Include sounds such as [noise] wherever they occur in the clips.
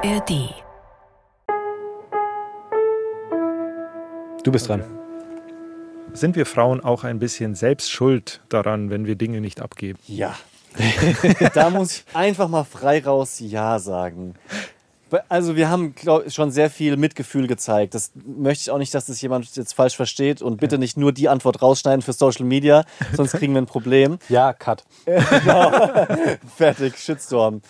ARD. Du bist dran. Sind wir Frauen auch ein bisschen selbst schuld daran, wenn wir Dinge nicht abgeben? Ja. [laughs] da muss ich einfach mal frei raus Ja sagen. Also wir haben glaub, schon sehr viel Mitgefühl gezeigt. Das möchte ich auch nicht, dass das jemand jetzt falsch versteht und bitte nicht nur die Antwort rausschneiden für Social Media, [laughs] sonst kriegen wir ein Problem. Ja, Cut. [laughs] genau. Fertig, Shitstorm.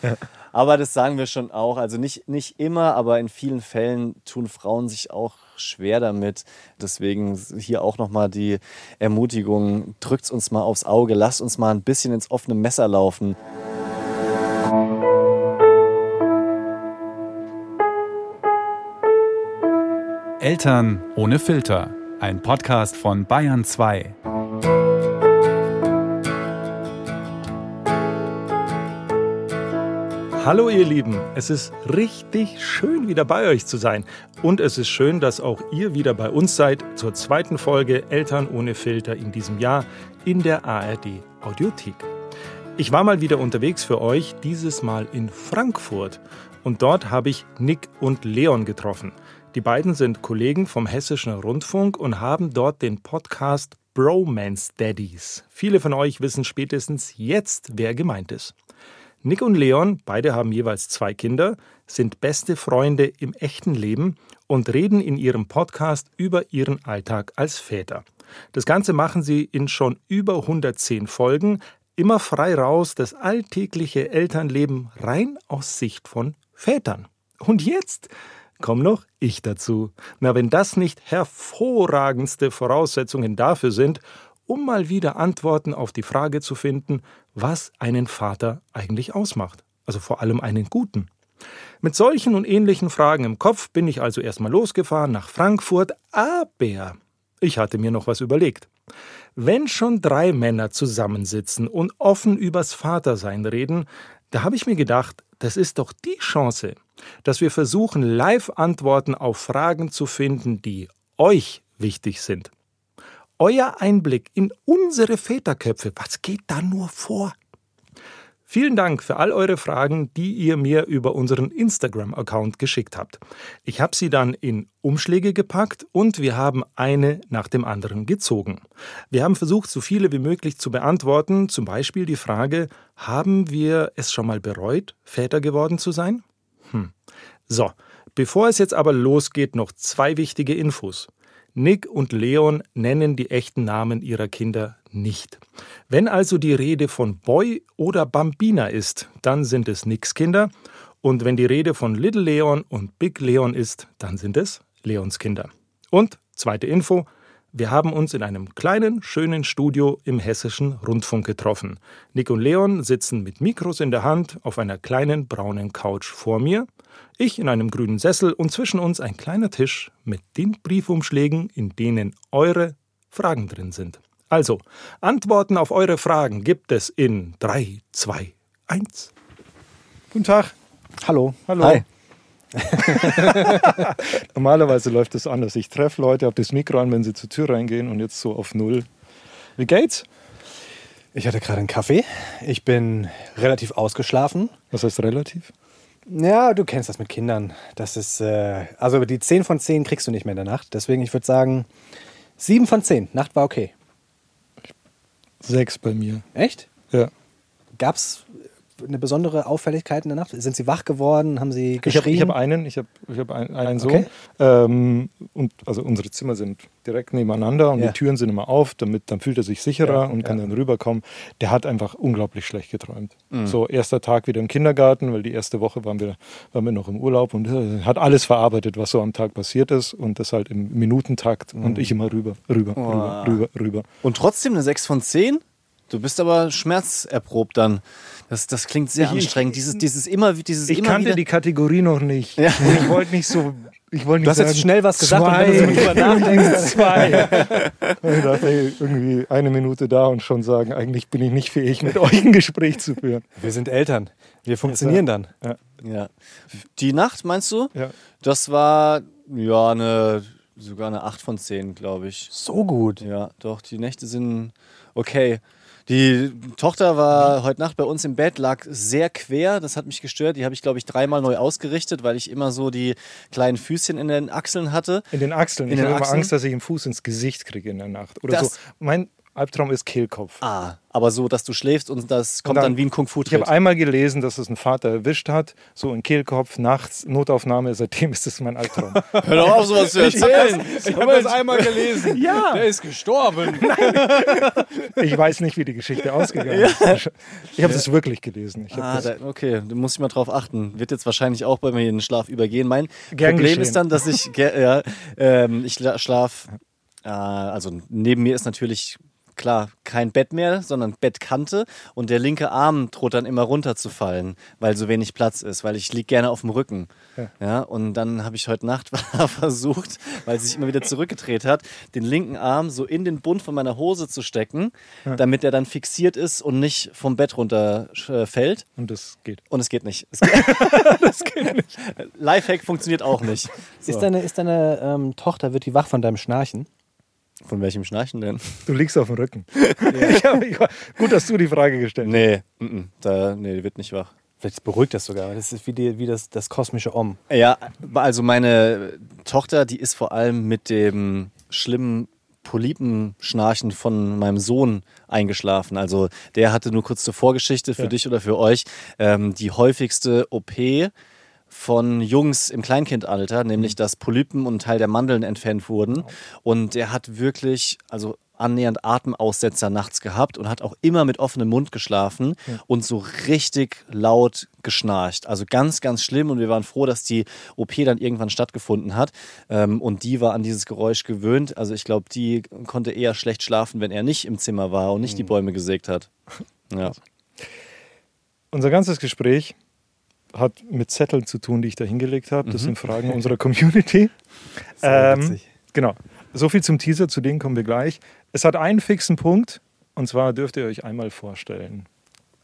Aber das sagen wir schon auch. Also nicht, nicht immer, aber in vielen Fällen tun Frauen sich auch schwer damit. Deswegen hier auch nochmal die Ermutigung, drückt uns mal aufs Auge, lasst uns mal ein bisschen ins offene Messer laufen. Eltern ohne Filter. Ein Podcast von Bayern 2. Hallo ihr Lieben, es ist richtig schön wieder bei euch zu sein. Und es ist schön, dass auch ihr wieder bei uns seid zur zweiten Folge Eltern ohne Filter in diesem Jahr in der ARD Audiothek. Ich war mal wieder unterwegs für euch, dieses Mal in Frankfurt. Und dort habe ich Nick und Leon getroffen. Die beiden sind Kollegen vom Hessischen Rundfunk und haben dort den Podcast Bromance Daddies. Viele von euch wissen spätestens jetzt, wer gemeint ist. Nick und Leon, beide haben jeweils zwei Kinder, sind beste Freunde im echten Leben und reden in ihrem Podcast über ihren Alltag als Väter. Das Ganze machen sie in schon über 110 Folgen, immer frei raus, das alltägliche Elternleben rein aus Sicht von Vätern. Und jetzt komm noch ich dazu. Na, wenn das nicht hervorragendste Voraussetzungen dafür sind, um mal wieder Antworten auf die Frage zu finden, was einen Vater eigentlich ausmacht. Also vor allem einen guten. Mit solchen und ähnlichen Fragen im Kopf bin ich also erstmal losgefahren nach Frankfurt, aber ich hatte mir noch was überlegt. Wenn schon drei Männer zusammensitzen und offen übers Vatersein reden, da habe ich mir gedacht, das ist doch die Chance, dass wir versuchen, Live-Antworten auf Fragen zu finden, die euch wichtig sind. Euer Einblick in unsere Väterköpfe, was geht da nur vor? Vielen Dank für all eure Fragen, die ihr mir über unseren Instagram-Account geschickt habt. Ich habe sie dann in Umschläge gepackt und wir haben eine nach dem anderen gezogen. Wir haben versucht, so viele wie möglich zu beantworten, zum Beispiel die Frage, haben wir es schon mal bereut, Väter geworden zu sein? Hm. So, bevor es jetzt aber losgeht, noch zwei wichtige Infos. Nick und Leon nennen die echten Namen ihrer Kinder nicht. Wenn also die Rede von Boy oder Bambina ist, dann sind es Nicks Kinder. Und wenn die Rede von Little Leon und Big Leon ist, dann sind es Leons Kinder. Und zweite Info, wir haben uns in einem kleinen, schönen Studio im hessischen Rundfunk getroffen. Nick und Leon sitzen mit Mikros in der Hand auf einer kleinen braunen Couch vor mir ich in einem grünen Sessel und zwischen uns ein kleiner Tisch mit den Briefumschlägen, in denen eure Fragen drin sind. Also, Antworten auf eure Fragen gibt es in 3, 2, 1. Guten Tag. Hallo. Hallo. Hi. [laughs] Normalerweise läuft es anders. Ich treffe Leute, habe das Mikro an, wenn sie zur Tür reingehen und jetzt so auf Null. Wie geht's? Ich hatte gerade einen Kaffee. Ich bin relativ ausgeschlafen. Was heißt relativ? Ja, du kennst das mit Kindern. Das ist, äh, also die 10 von 10 kriegst du nicht mehr in der Nacht. Deswegen, ich würde sagen, 7 von 10. Nacht war okay. Sechs bei mir. Echt? Ja. Gab's eine besondere Auffälligkeit in der Nacht? Sind Sie wach geworden? Haben Sie Ich habe geschrien? ich hab einen, ich habe ich hab einen, einen Sohn. Okay. Ähm, und also unsere Zimmer sind direkt nebeneinander und Ja. die Türen sind immer auf, damit dann fühlt er sich sicherer Ja, und kann ja. dann rüberkommen. Der hat einfach unglaublich schlecht geträumt. Mhm. So erster Tag wieder im Kindergarten, weil die erste Woche waren wir, waren wir noch im Urlaub und äh, hat alles verarbeitet, was so am Tag passiert ist und das halt im Minutentakt Mhm. und ich immer rüber, rüber, rüber, rüber, rüber. Und trotzdem eine 6 von 10? Du bist aber schmerzerprobt dann. Das, das klingt sehr Ich- ich- anstrengend. Dieses, dieses immer, dieses Ich immer kannte wieder. die Kategorie noch nicht. Ja. Und ich wollte nicht so. Ich wollte nicht Du hast jetzt sagen, schnell was gesagt und zwei, wenn du so drüber nachdenkst. [laughs] zwei. Und [laughs] ich dachte, ey, irgendwie eine Minute da und schon sagen, eigentlich bin ich nicht fähig, mit euch ein Gespräch zu führen. Wir sind Eltern. Wir funktionieren dann. ja. Die Nacht, meinst du? Ja. Das war ja eine, sogar eine 8 von 10, glaube ich. So gut. Ja, doch, die Nächte sind okay. Die Tochter war heute Nacht bei uns im Bett, lag sehr quer. Das hat mich gestört. Die habe ich, glaube ich, dreimal neu ausgerichtet, weil ich immer so die kleinen Füßchen in den Achseln hatte. In den Achseln. In ich habe immer? Angst, dass ich einen Fuß ins Gesicht kriege in der Nacht. Oder Das- so. Mein Albtraum ist Kehlkopf. Ah, aber so, dass du schläfst und das kommt dann- dann, wie ein kung fu Ich habe einmal gelesen, dass es ein Vater erwischt hat, so in Kehlkopf, nachts, Notaufnahme, seitdem ist das mein Albtraum. [laughs] Hör doch auf, sowas zu erzählen. ich habe das einmal gelesen. Ja. Der ist gestorben. [laughs] Ich weiß nicht, wie die Geschichte ausgegangen ist. Ich habe es wirklich gelesen. Ich Ah, das, da, okay, da muss ich mal drauf achten. Wird jetzt wahrscheinlich auch bei mir in den Schlaf übergehen. Mein Gern Problem geschehen. ist dann, dass ich, ja, ähm, ich schla- schlaf, äh, also neben mir ist natürlich klar kein Bett mehr, sondern Bettkante und der linke Arm droht dann immer runterzufallen, weil so wenig Platz ist, weil ich liege gerne auf dem Rücken. Ja. und dann habe ich heute Nacht [laughs] versucht, weil es sich immer wieder zurückgedreht hat, den linken Arm so in den Bund von meiner Hose zu stecken, damit er dann fixiert ist und nicht vom Bett runter äh, und das geht. Und es geht nicht. Es geht, [laughs] das geht nicht. Lifehack funktioniert auch nicht. Ist deine, ist deine ähm, Tochter, wird die wach von deinem Schnarchen? Von welchem Schnarchen denn? Du liegst auf dem Rücken. [laughs] Ich hab, ich, gut, dass du die Frage gestellt hast. Nee, mm, mm, da, nee, die wird nicht wach. Vielleicht beruhigt das sogar. Das ist wie, die, wie das, das kosmische Om. Ja, also meine Tochter, die ist vor allem mit dem schlimmen Polypenschnarchen von meinem Sohn eingeschlafen. Also der hatte nur kurz zur Vorgeschichte für Ja. dich oder für euch ähm, die häufigste OP von Jungs im Kleinkindalter, nämlich dass Polypen und ein Teil der Mandeln entfernt wurden. Und der hat wirklich, also annähernd Atemaussetzer nachts gehabt und hat auch immer mit offenem Mund geschlafen und so richtig laut geschnarcht. Also ganz, ganz schlimm und wir waren froh, dass die OP dann irgendwann stattgefunden hat. Ähm, und die war an dieses Geräusch gewöhnt. Also ich glaube, die konnte eher schlecht schlafen, wenn er nicht im Zimmer war und nicht die Bäume gesägt hat. [laughs] Ja. Unser ganzes Gespräch hat mit Zetteln zu tun, die ich da hingelegt habe. Das sind Fragen unserer Community. [laughs] Ähm, genau. So viel zum Teaser, zu denen kommen wir gleich. Es hat einen fixen Punkt und zwar dürft ihr euch einmal vorstellen.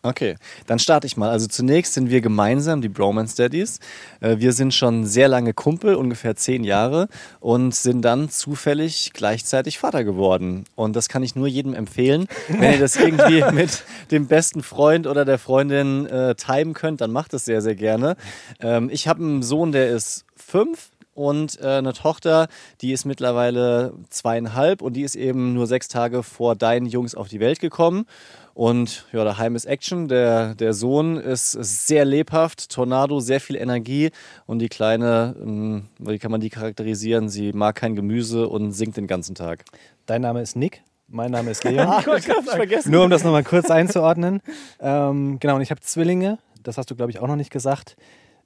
Okay, dann starte ich mal. Also zunächst sind wir gemeinsam die Bromance Daddies. Äh, Wir sind schon sehr lange Kumpel, ungefähr zehn Jahre, und sind dann zufällig gleichzeitig Vater geworden. Und das kann ich nur jedem empfehlen. Wenn ihr das [laughs] irgendwie mit dem besten Freund oder der Freundin äh, timen könnt, dann macht es sehr, sehr gerne. Ähm, ich habe einen Sohn, der ist fünf und äh, eine Tochter, die ist mittlerweile zweieinhalb und die ist eben nur sechs Tage vor deinen Jungs auf die Welt gekommen. Und ja, daheim ist Action. Der, der Sohn ist, sehr lebhaft, Tornado, sehr viel Energie. Und die Kleine, ähm, wie kann man die charakterisieren? Sie mag kein Gemüse und singt den ganzen Tag. Dein Name ist Nick. Mein Name ist Leon. [laughs] ich vergessen. Nur um das nochmal kurz einzuordnen. Ähm, genau, und ich habe Zwillinge. Das hast du, glaube ich, auch noch nicht gesagt.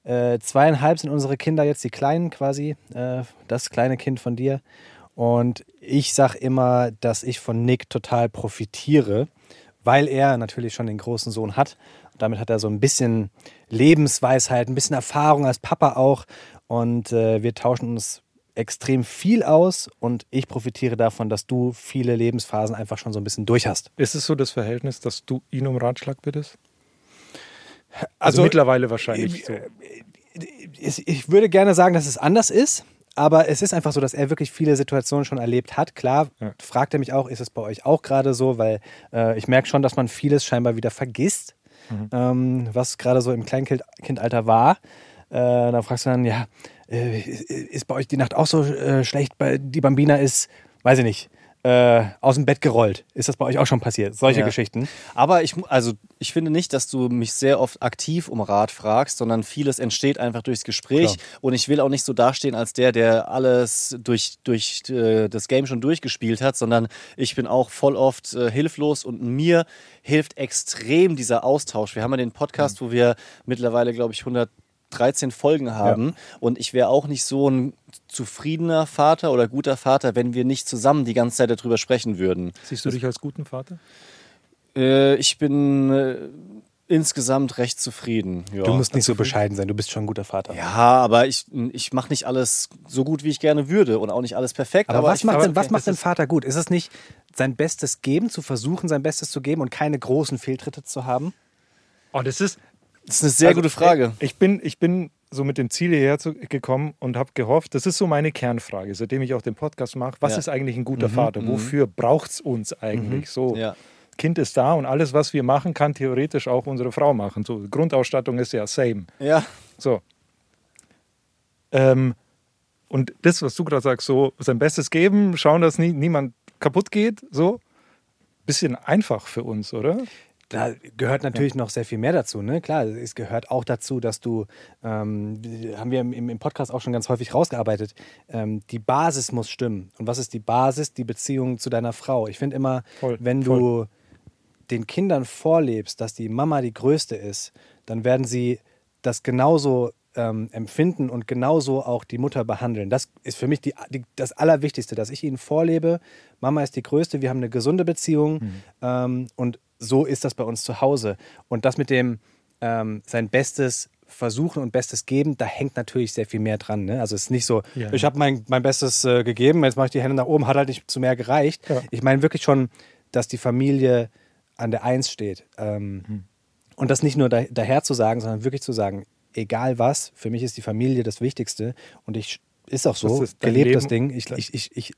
Äh, zweieinhalb sind unsere Kinder jetzt, die Kleinen quasi. Äh, das kleine Kind von dir. Und ich sage immer, dass ich von Nick total profitiere, weil er natürlich schon den großen Sohn hat. Und damit hat er so ein bisschen Lebensweisheit, ein bisschen Erfahrung als Papa auch. Und äh, wir tauschen uns extrem viel aus und ich profitiere davon, dass du viele Lebensphasen einfach schon so ein bisschen durch hast. Ist es so das Verhältnis, dass du ihn um Ratschlag bittest? Also, mittlerweile wahrscheinlich so. ich, ich würde gerne sagen, dass es anders ist, aber es ist einfach so, dass er wirklich viele Situationen schon erlebt hat. Klar, Ja. fragt er mich auch, ist es bei euch auch gerade so, weil äh, ich merke schon, dass man vieles scheinbar wieder vergisst, ähm, was gerade so im Kleinkindalter war. Äh, dann fragst du dann, ja, äh, ist bei euch die Nacht auch so äh, schlecht? Bei, die Bambina ist, weiß ich nicht, äh, aus dem Bett gerollt. Ist das bei euch auch schon passiert? Solche Ja. Geschichten. Aber ich, also ich finde nicht, dass du mich sehr oft aktiv um Rat fragst, sondern vieles entsteht einfach durchs Gespräch. Klar. Und ich will auch nicht so dastehen als der, der alles durch, durch äh, das Game schon durchgespielt hat, sondern ich bin auch voll oft äh, hilflos und mir hilft extrem dieser Austausch. Wir haben ja den Podcast, wo wir mittlerweile, glaube ich, 113 Folgen haben. Und ich wäre auch nicht so ein zufriedener Vater oder guter Vater, wenn wir nicht zusammen die ganze Zeit darüber sprechen würden. Siehst du dich als guten Vater? Äh, ich bin äh, insgesamt recht zufrieden. Ja. Du musst nicht so bescheiden sein, du bist schon ein guter Vater. Ja, aber ich, ich mache nicht alles so gut, wie ich gerne würde und auch nicht alles perfekt. Aber, was ich, macht, aber denn, was okay, macht denn Vater gut? Ist es nicht sein Bestes geben, zu versuchen, sein Bestes zu geben und keine großen Fehltritte zu haben? Oh, das ist Das ist eine sehr Also, gute Frage. Ich bin, ich bin so mit dem Ziel hierher zu, gekommen und habe gehofft, das ist so meine Kernfrage, seitdem ich auch den Podcast mache. Was Ja. ist eigentlich ein guter Vater? Wofür braucht es uns eigentlich? So Ja. Kind ist da und alles, was wir machen, kann theoretisch auch unsere Frau machen. So, Grundausstattung ist ja same. Ja. So. Ähm, und das, was du gerade sagst, so sein Bestes geben, schauen, dass nie, niemand kaputt geht, so. Bisschen einfach für uns, oder? Da gehört natürlich noch sehr viel mehr dazu. Ne? Klar, es gehört auch dazu, dass du, ähm, haben wir im, im Podcast auch schon ganz häufig rausgearbeitet, ähm, die Basis muss stimmen. Und was ist die Basis? Die Beziehung zu deiner Frau. Ich finde immer, Voll, wenn voll. du den Kindern vorlebst, dass die Mama die Größte ist, dann werden sie das genauso ähm, empfinden und genauso auch die Mutter behandeln. Das ist für mich die, die, das Allerwichtigste, dass ich ihnen vorlebe, Mama ist die Größte, wir haben eine gesunde Beziehung ähm, und so ist das bei uns zu Hause. Und das mit dem ähm, sein Bestes versuchen und Bestes geben, da hängt natürlich sehr viel mehr dran. Ne? Also es ist nicht so, Ja. ich habe mein, mein Bestes äh, gegeben, jetzt mache ich die Hände nach oben, hat halt nicht zu mehr gereicht. Ja. Ich meine wirklich schon, dass die Familie an der Eins steht. Ähm, Hm. Und das nicht nur da, daher zu sagen, sondern wirklich zu sagen, egal was, für mich ist die Familie das Wichtigste. Und ich ist auch so, Das ist gelebt das. Ding. Ich, ich, ich, ich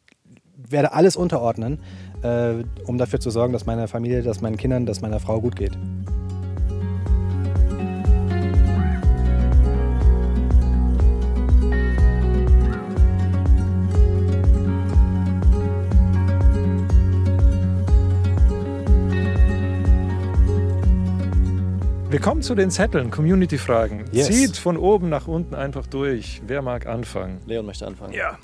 werde alles unterordnen, äh, um dafür zu sorgen, dass meiner Familie, dass meinen Kindern, dass meiner Frau gut geht. Wir kommen zu den Zetteln, Community-Fragen. Yes. Zieht von oben nach unten einfach durch. Wer mag anfangen? Leon möchte anfangen. Ja.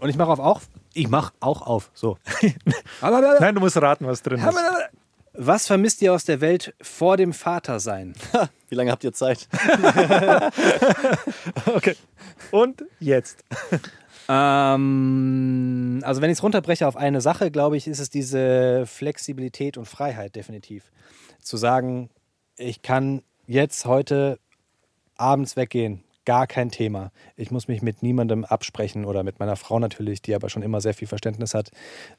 Und ich mache auf auch. Ich mache auch auf. So. [laughs] Nein, du musst raten, was drin ist. Was vermisst ihr aus der Welt vor dem Vatersein? Wie lange habt ihr Zeit? [laughs] Okay. Und jetzt. Ähm, also wenn ich es runterbreche auf eine Sache, glaube ich, ist es diese Flexibilität und Freiheit definitiv. Zu sagen, ich kann jetzt heute abends weggehen, gar kein Thema. Ich muss mich mit niemandem absprechen oder mit meiner Frau natürlich, die aber schon immer sehr viel Verständnis hat.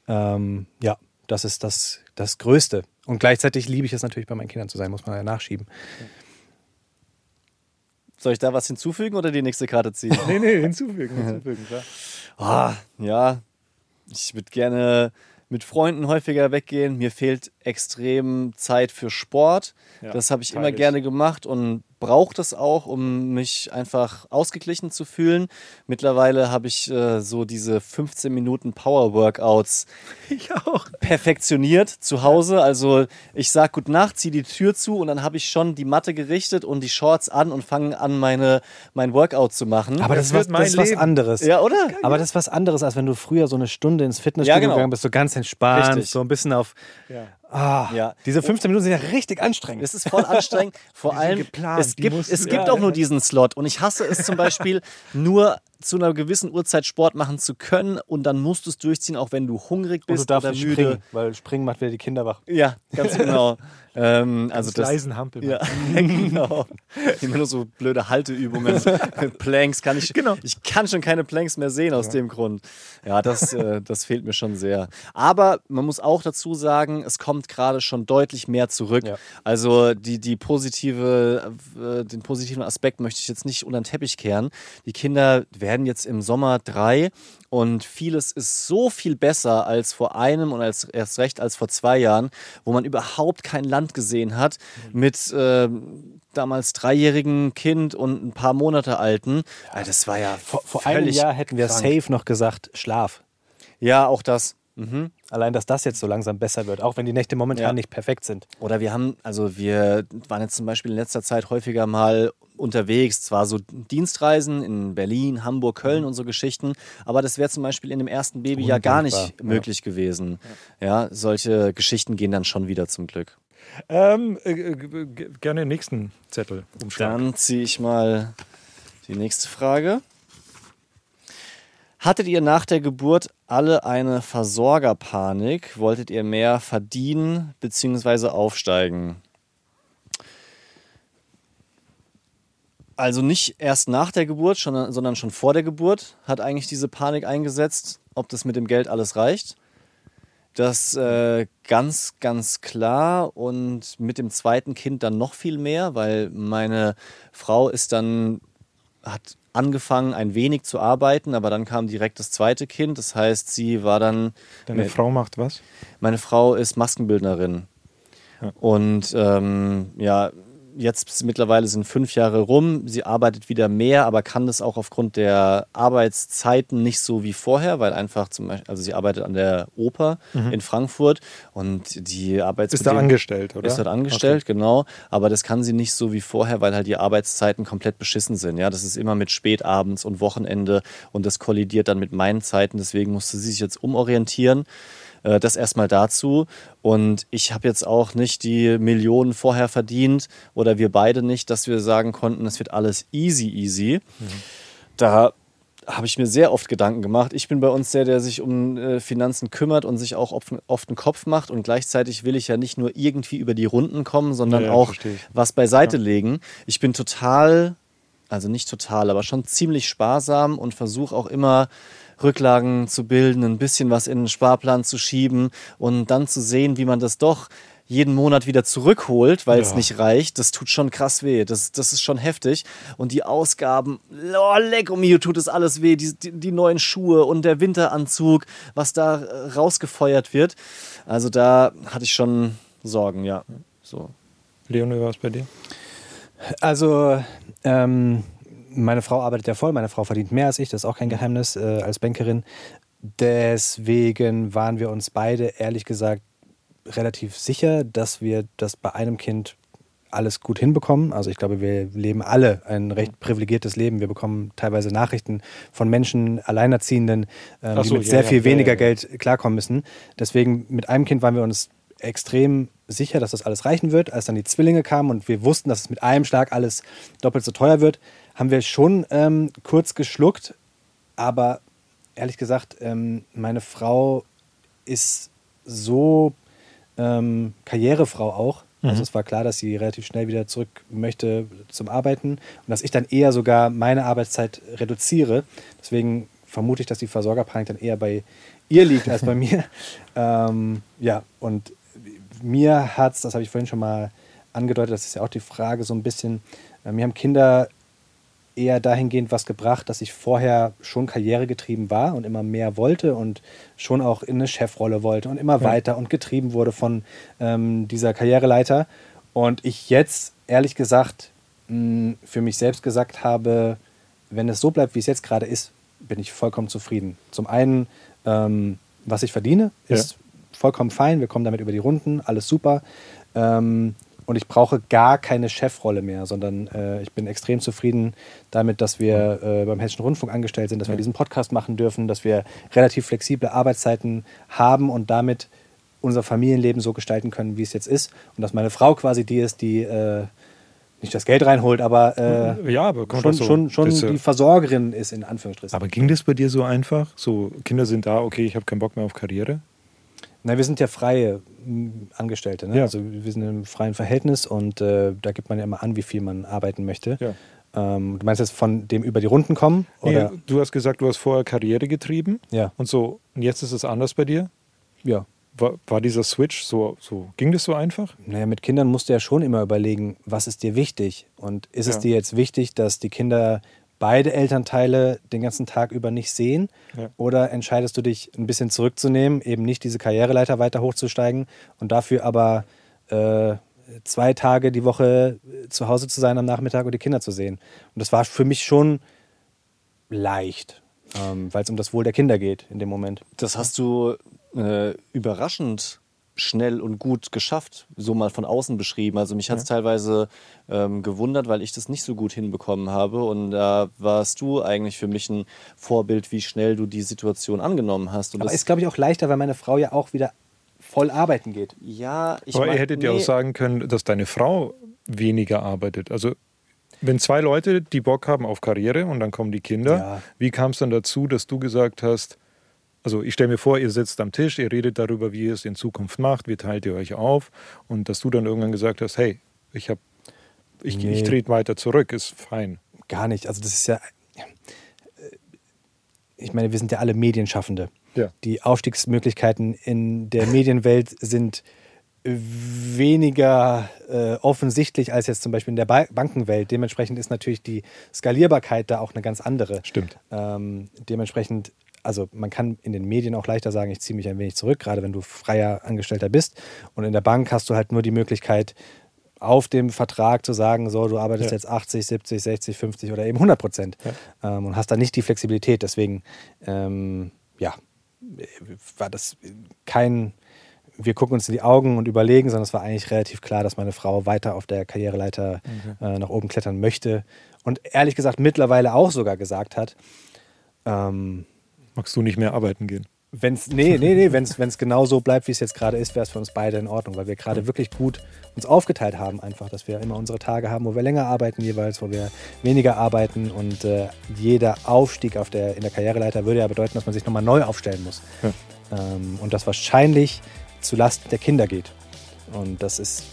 Ähm, ja, das ist das, das Größte. Und gleichzeitig liebe ich es natürlich, bei meinen Kindern zu sein, muss man ja nachschieben. Soll ich da was hinzufügen oder die nächste Karte ziehen? [laughs] Nee, nee, hinzufügen, hinzufügen, klar. [laughs] Ah, ja, ich würde gerne mit Freunden häufiger weggehen. Mir fehlt extrem Zeit für Sport. Ja, das habe ich immer ich. gerne gemacht und brauche das auch, um mich einfach ausgeglichen zu fühlen. Mittlerweile habe ich äh, so diese 15 Minuten Power-Workouts [laughs] Ich auch. perfektioniert zu Hause. Also ich sag Gute Nacht, ziehe die Tür zu und dann habe ich schon die Matte gerichtet und die Shorts an und fange an, meine, mein Workout zu machen. Aber Das das, ist was, das ist was anderes. ja, oder? Aber das ist was anderes, als wenn du früher so eine Stunde ins Fitnessstudio Ja, genau. gegangen bist, so ganz entspannt, Richtig. so ein bisschen auf. Ja. Ah, Ja. Diese 15 Minuten sind ja richtig anstrengend. Es ist voll anstrengend. [laughs] Vor allem, geplant, es gibt, musst es gibt ja, auch nur diesen Slot. Und ich hasse es zum Beispiel, [laughs] nur zu einer gewissen Uhrzeit Sport machen zu können und dann musst du es durchziehen, auch wenn du hungrig Und du bist darfst oder müde. springen, weil Springen macht wieder die Kinder wach. Ja, ganz genau. [laughs] ähm, also das, leisen Hampel. Ja, [laughs] genau. Immer nur so blöde Halteübungen. [laughs] Planks kann ich. Genau. Ich kann schon keine Planks mehr sehen aus dem Grund. Ja, das, äh, das fehlt mir schon sehr. Aber man muss auch dazu sagen, es kommt gerade schon deutlich mehr zurück. Ja. Also die, die positive, äh, den positiven Aspekt möchte ich jetzt nicht unter den Teppich kehren. Die Kinder werden jetzt im Sommer drei und vieles ist so viel besser als vor einem und als erst recht als vor zwei Jahren, wo man überhaupt kein Land gesehen hat mit ähm, damals dreijährigen Kind und ein paar Monate alten. Ja, das war ja Vor, vor einem Jahr hätten wir krank. safe noch gesagt, Schlaf. Ja, auch das. Mhm. Allein, dass das jetzt so langsam besser wird, auch wenn die Nächte momentan Ja. nicht perfekt sind. Oder wir haben, also wir waren jetzt zum Beispiel in letzter Zeit häufiger mal unterwegs, zwar so Dienstreisen in Berlin, Hamburg, Köln und so Geschichten, aber das wäre zum Beispiel in dem ersten Babyjahr gar nicht ja. möglich gewesen. Ja, solche Geschichten gehen dann schon wieder zum Glück. Ähm, äh, g- g- gerne den nächsten Zettel umschlagen. Dann ziehe ich mal die nächste Frage. Hattet ihr nach der Geburt alle eine Versorgerpanik? Wolltet ihr mehr verdienen bzw. aufsteigen? Also nicht erst nach der Geburt, sondern schon vor der Geburt hat eigentlich diese Panik eingesetzt, ob das mit dem Geld alles reicht. Das äh, ganz, ganz klar und mit dem zweiten Kind dann noch viel mehr, weil meine Frau ist dann, hat angefangen, ein wenig zu arbeiten, aber dann kam direkt das zweite Kind. Das heißt, sie war dann. Deine mit- Frau macht was? Meine Frau ist Maskenbildnerin. Ja. Und ähm, ja, jetzt mittlerweile sind fünf Jahre rum. Sie arbeitet wieder mehr, aber kann das auch aufgrund der Arbeitszeiten nicht so wie vorher, weil einfach zum Beispiel, also sie arbeitet an der Oper in Frankfurt und die Ist da angestellt, oder? Ist dort angestellt, genau. Aber das kann sie nicht so wie vorher, weil halt die Arbeitszeiten komplett beschissen sind. Ja, das ist immer mit Spätabends und Wochenende und das kollidiert dann mit meinen Zeiten. Deswegen musste sie sich jetzt umorientieren. Äh, Das erstmal dazu. Und ich habe jetzt auch nicht die Millionen vorher verdient oder wir beide nicht, dass wir sagen konnten, es wird alles easy, easy. Da habe ich mir sehr oft Gedanken gemacht. Ich bin bei uns der, der sich um äh, Finanzen kümmert und sich auch oft, einen Kopf macht. Und gleichzeitig will ich ja nicht nur irgendwie über die Runden kommen, sondern Ja, ja, auch was beiseite legen. Ich bin total, also nicht total, aber schon ziemlich sparsam und versuche auch immer Rücklagen zu bilden, ein bisschen was in den Sparplan zu schieben und dann zu sehen, wie man das doch jeden Monat wieder zurückholt, weil es Ja. nicht reicht, das tut schon krass weh. Das, das ist schon heftig. Und die Ausgaben, oh, leck um mir tut es alles weh. Die, die, die neuen Schuhe und der Winteranzug, was da äh, rausgefeuert wird. Also da hatte ich schon Sorgen, ja. So. Leon, wie war es bei dir? Also, ähm, meine Frau arbeitet ja voll, meine Frau verdient mehr als ich, das ist auch kein Geheimnis äh, als Bankerin. Deswegen waren wir uns beide, ehrlich gesagt, relativ sicher, dass wir das bei einem Kind alles gut hinbekommen. Also ich glaube, wir leben alle ein recht privilegiertes Leben. Wir bekommen teilweise Nachrichten von Menschen, Alleinerziehenden, ähm, Ach die so, mit ja, sehr viel ja, weniger ja. Geld klarkommen müssen. Deswegen mit einem Kind waren wir uns extrem sicher, dass das alles reichen wird. Als dann die Zwillinge kamen und wir wussten, dass es mit einem Schlag alles doppelt so teuer wird, haben wir schon ähm, kurz geschluckt. Aber ehrlich gesagt, ähm, meine Frau ist so ähm, Karrierefrau auch. Also es war klar, dass sie relativ schnell wieder zurück möchte zum Arbeiten und dass ich dann eher sogar meine Arbeitszeit reduziere. Deswegen vermute ich, dass die Versorgerpanik dann eher bei ihr liegt als bei [laughs] mir. Ähm, ja, und mir hat es, das habe ich vorhin schon mal angedeutet, das ist ja auch die Frage so ein bisschen, äh, mir haben Kinder eher dahingehend was gebracht, dass ich vorher schon karrieregetrieben war und immer mehr wollte und schon auch in eine Chefrolle wollte und immer weiter und getrieben wurde von ähm, dieser Karriereleiter. Und ich jetzt, ehrlich gesagt, mh, für mich selbst gesagt habe, wenn es so bleibt, wie es jetzt gerade ist, bin ich vollkommen zufrieden. Zum einen, ähm, was ich verdiene, ist vollkommen fein. Wir kommen damit über die Runden, alles super. Ähm, und ich brauche gar keine Chefrolle mehr, sondern äh, ich bin extrem zufrieden damit, dass wir äh, beim Hessischen Rundfunk angestellt sind, dass wir diesen Podcast machen dürfen, dass wir relativ flexible Arbeitszeiten haben und damit unser Familienleben so gestalten können, wie es jetzt ist. Und dass meine Frau quasi die ist, die äh, nicht das Geld reinholt, aber äh, Ja, aber schon, so. schon, schon Das, äh, die Versorgerin ist, in Anführungsstrichen. Aber ging das bei dir so einfach? So, Kinder sind da, okay, ich habe keinen Bock mehr auf Karriere? Na, wir sind ja freie Angestellte. Ne? Ja. Also wir sind im freien Verhältnis und äh, da gibt man ja immer an, wie viel man arbeiten möchte. Ja. Ähm, du meinst jetzt von dem über die Runden kommen? Oder? Nee, du hast gesagt, du hast vorher Karriere getrieben Ja. und so. Und jetzt ist es anders bei dir? Ja. War, war dieser Switch so, so, ging das so einfach? Naja, mit Kindern musst du ja schon immer überlegen, was ist dir wichtig? Und ist es Ja. dir jetzt wichtig, dass die Kinder beide Elternteile den ganzen Tag über nicht sehen? Ja. Oder entscheidest du dich ein bisschen zurückzunehmen, eben nicht diese Karriereleiter weiter hochzusteigen und dafür aber äh, zwei Tage die Woche äh, zu Hause zu sein am Nachmittag und die Kinder zu sehen? Und das war für mich schon leicht, ähm, weil es um das Wohl der Kinder geht in dem Moment. Das hast du äh, überraschend schnell und gut geschafft, so mal von außen beschrieben. Also mich hat es teilweise ähm, gewundert, weil ich das nicht so gut hinbekommen habe. Und da warst du eigentlich für mich ein Vorbild, wie schnell du die Situation angenommen hast. Und Aber das, ist, glaube ich, auch leichter, weil meine Frau ja auch wieder voll arbeiten geht. ja, ich Aber mein- ihr hättet ja nee. auch sagen können, dass deine Frau weniger arbeitet. Also wenn zwei Leute, die Bock haben auf Karriere und dann kommen die Kinder, Ja. wie kam es dann dazu, dass du gesagt hast, also ich stelle mir vor, ihr sitzt am Tisch, ihr redet darüber, wie ihr es in Zukunft macht, wie teilt ihr euch auf und dass du dann irgendwann gesagt hast, hey, ich habe, ich, Nee. ich trete weiter zurück, ist fein. Gar nicht. Also das ist ja. Ich meine, wir sind ja alle Medienschaffende. Ja. Die Aufstiegsmöglichkeiten in der Medienwelt sind weniger äh, offensichtlich als jetzt zum Beispiel in der ba Bankenwelt. Dementsprechend ist natürlich die Skalierbarkeit da auch eine ganz andere. Stimmt. Ähm, dementsprechend, also man kann in den Medien auch leichter sagen, ich ziehe mich ein wenig zurück, gerade wenn du freier Angestellter bist. Und in der Bank hast du halt nur die Möglichkeit, auf dem Vertrag zu sagen, so, du arbeitest Ja. jetzt 80, 70, 60, 50 oder eben 100 Prozent ähm, und hast da nicht die Flexibilität. Deswegen, ähm, ja, war das kein, wir gucken uns in die Augen und überlegen, sondern es war eigentlich relativ klar, dass meine Frau weiter auf der Karriereleiter äh, nach oben klettern möchte und ehrlich gesagt mittlerweile auch sogar gesagt hat, ähm, Magst du nicht mehr arbeiten gehen? Wenn's, nee, nee, nee, wenn es genau so bleibt, wie es jetzt gerade ist, wäre es für uns beide in Ordnung, weil wir gerade wirklich gut uns aufgeteilt haben, einfach, dass wir immer unsere Tage haben, wo wir länger arbeiten jeweils, wo wir weniger arbeiten und äh, jeder Aufstieg auf der, in der Karriereleiter würde ja bedeuten, dass man sich nochmal neu aufstellen muss. Ähm, und das wahrscheinlich zulasten der Kinder geht. Und das ist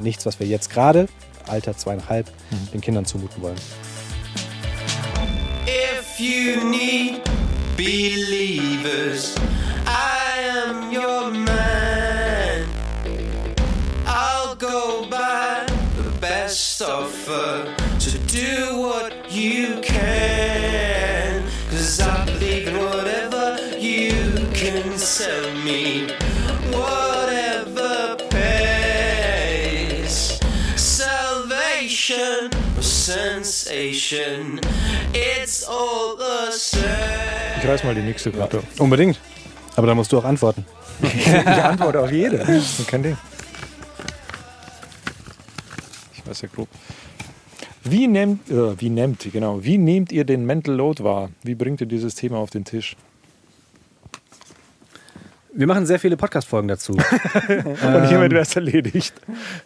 nichts, was wir jetzt gerade, Alter zweieinhalb, den Kindern zumuten wollen. If you need believers, I am your man. I'll go by the best offer to do what you can. Cause I believe in whatever you can sell me, whatever pays. Salvation or sensation, it's all the same. Ich reiß mal die nächste Karte. Unbedingt. Aber da musst du auch antworten. [laughs] Ich antworte auf jede. [laughs] Kein Ding. Ich weiß ja grob. Wie nehmt, äh, wie nehmt, genau, wie nehmt ihr den Mental Load wahr? Wie bringt ihr dieses Thema auf den Tisch? Wir machen sehr viele Podcast-Folgen dazu. [laughs] Und hiermit wäre es erledigt.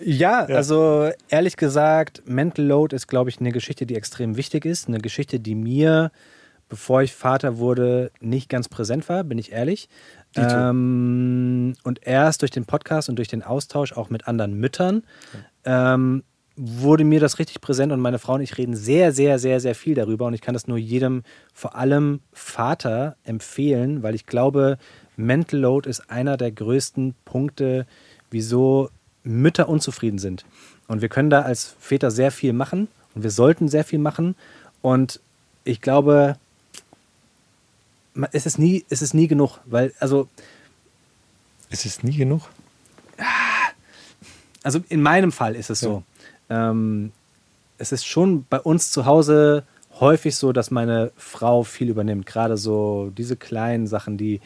Ja, also ehrlich gesagt, Mental Load ist, glaube ich, eine Geschichte, die extrem wichtig ist. Eine Geschichte, die mir, bevor ich Vater wurde, nicht ganz präsent war, bin ich ehrlich. Ähm, und erst durch den Podcast und durch den Austausch auch mit anderen Müttern ähm, wurde mir das richtig präsent und meine Frau und ich reden sehr, sehr, sehr, sehr viel darüber und ich kann das nur jedem, vor allem Vater, empfehlen, weil ich glaube, Mental Load ist einer der größten Punkte, wieso Mütter unzufrieden sind. Und wir können da als Väter sehr viel machen und wir sollten sehr viel machen und ich glaube, es ist nie, es ist nie genug, weil, also Es ist nie genug. also in meinem Fall ist es so. Ähm, es ist schon bei uns zu Hause häufig so, dass meine Frau viel übernimmt. Gerade so diese kleinen Sachen, die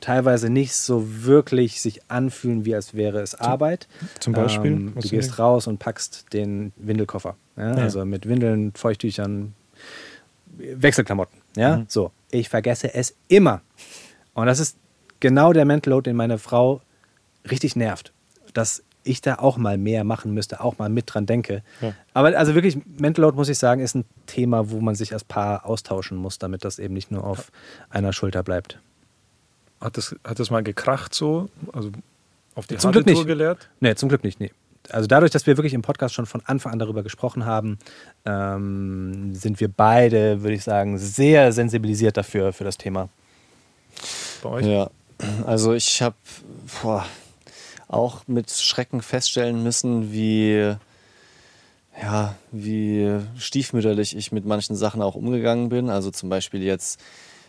teilweise nicht so wirklich sich anfühlen, wie als wäre es Arbeit. zum Beispiel? Ähm, du gehst die? raus und packst den Windelkoffer. Ja? Ja. Also mit Windeln, Feuchttüchern, Wechselklamotten. Ja? Mhm. So, ich vergesse es immer. Und das ist genau der Mental Load, den meine Frau richtig nervt. Dass ich da auch mal mehr machen müsste, auch mal mit dran denke. Ja. Aber also wirklich, Mental Load, muss ich sagen, ist ein Thema, wo man sich als Paar austauschen muss, damit das eben nicht nur auf einer Schulter bleibt. Hat das, hat das mal gekracht so? Also auf die Zum Glück Tour nicht. gelehrt? Nee, zum Glück nicht. Nee. Also dadurch, dass wir wirklich im Podcast schon von Anfang an darüber gesprochen haben, ähm, sind wir beide, würde ich sagen, sehr sensibilisiert dafür, für das Thema. Bei euch? Ja, also ich habe auch mit Schrecken feststellen müssen, wie, ja, wie stiefmütterlich ich mit manchen Sachen auch umgegangen bin. Also zum Beispiel jetzt,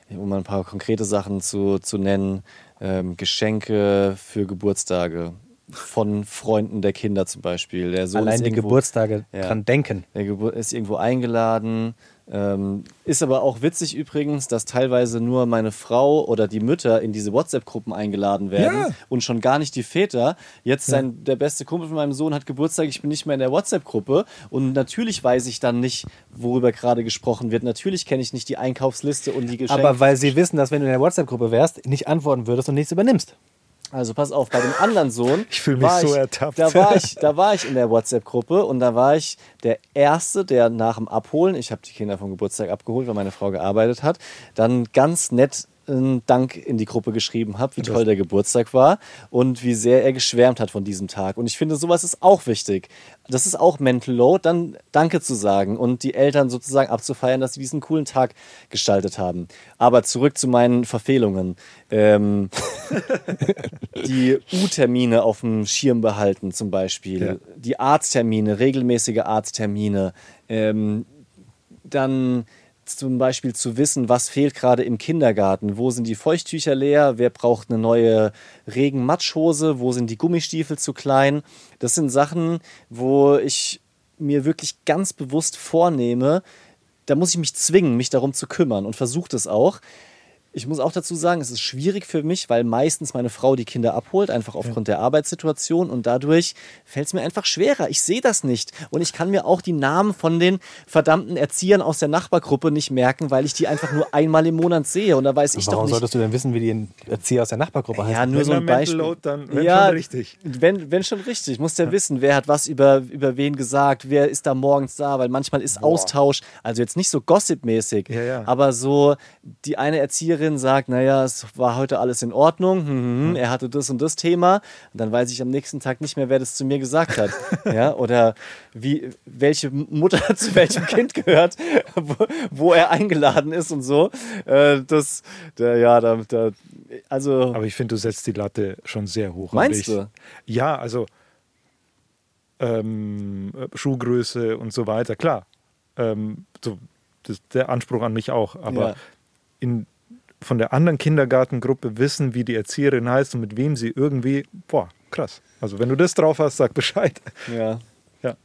um mal ein paar konkrete Sachen zu, zu nennen, ähm, Geschenke für Geburtstage von Freunden der Kinder zum Beispiel. Der Sohn Allein die irgendwo- Geburtstage Ja. dran denken. der Gebur ist irgendwo eingeladen. Ähm, ist aber auch witzig übrigens, dass teilweise nur meine Frau oder die Mütter in diese WhatsApp-Gruppen eingeladen werden Ja. und schon gar nicht die Väter. Jetzt sein, der beste Kumpel von meinem Sohn hat Geburtstag, ich bin nicht mehr in der WhatsApp-Gruppe und natürlich weiß ich dann nicht, worüber gerade gesprochen wird. Natürlich kenne ich nicht die Einkaufsliste und die Geschenke. Aber weil sie wissen, dass wenn du in der WhatsApp-Gruppe wärst, nicht antworten würdest und nichts übernimmst. Also pass auf, bei dem anderen Sohn. Ich fühl mich so ich, ertappt. Da war, ich, da war ich in der WhatsApp-Gruppe und da war ich der Erste, der nach dem Abholen, ich habe die Kinder vom Geburtstag abgeholt, weil meine Frau gearbeitet hat, dann ganz nett einen Dank in die Gruppe geschrieben habe, wie toll der Geburtstag war und wie sehr er geschwärmt hat von diesem Tag. Und ich finde, sowas ist auch wichtig. Das ist auch Mental Load, dann Danke zu sagen und die Eltern sozusagen abzufeiern, dass sie diesen coolen Tag gestaltet haben. Aber zurück zu meinen Verfehlungen. Ähm, [laughs] die U-Termine auf dem Schirm behalten zum Beispiel, Ja. die Arzttermine, regelmäßige Arzttermine, ähm, dann zum Beispiel zu wissen, was fehlt gerade im Kindergarten, wo sind die Feuchttücher leer, wer braucht eine neue Regenmatschhose, wo sind die Gummistiefel zu klein. Das sind Sachen, wo ich mir wirklich ganz bewusst vornehme, da muss ich mich zwingen, mich darum zu kümmern und versuche das auch. Ich muss auch dazu sagen, es ist schwierig für mich, weil meistens meine Frau die Kinder abholt, einfach aufgrund der Arbeitssituation und dadurch fällt es mir einfach schwerer. Ich sehe das nicht und ich kann mir auch die Namen von den verdammten Erziehern aus der Nachbargruppe nicht merken, weil ich die einfach nur einmal im Monat sehe und da weiß ich Warum doch nicht. solltest du denn wissen, wie die Erzieher aus der Nachbargruppe heißen? Ja, nur Wenn so ein Beispiel. Load, dann wenn ja, schon richtig. Wenn, wenn schon richtig. Muss der wissen, wer hat was über, über wen gesagt, wer ist da morgens da, weil manchmal ist Austausch, also jetzt nicht so gossipmäßig, Ja, ja. aber so, die eine Erzieherin sagt, naja, es war heute alles in Ordnung, hm, hm, hm, er hatte das und das Thema, und dann weiß ich am nächsten Tag nicht mehr, wer das zu mir gesagt hat. [laughs] ja, oder wie, welche Mutter [laughs] zu welchem Kind gehört, wo, wo er eingeladen ist und so. Äh, das, der, ja, da, da, also. Aber ich finde, du setzt die Latte schon sehr hoch. Meinst ich, du? Ja, also ähm, äh, Schuhgröße und so weiter, klar. Ähm, so, das, der Anspruch an mich auch. Aber Ja. in, von der anderen Kindergartengruppe wissen, wie die Erzieherin heißt und mit wem sie irgendwie, boah, krass. Also wenn du das drauf hast, sag Bescheid. Ja. Ja.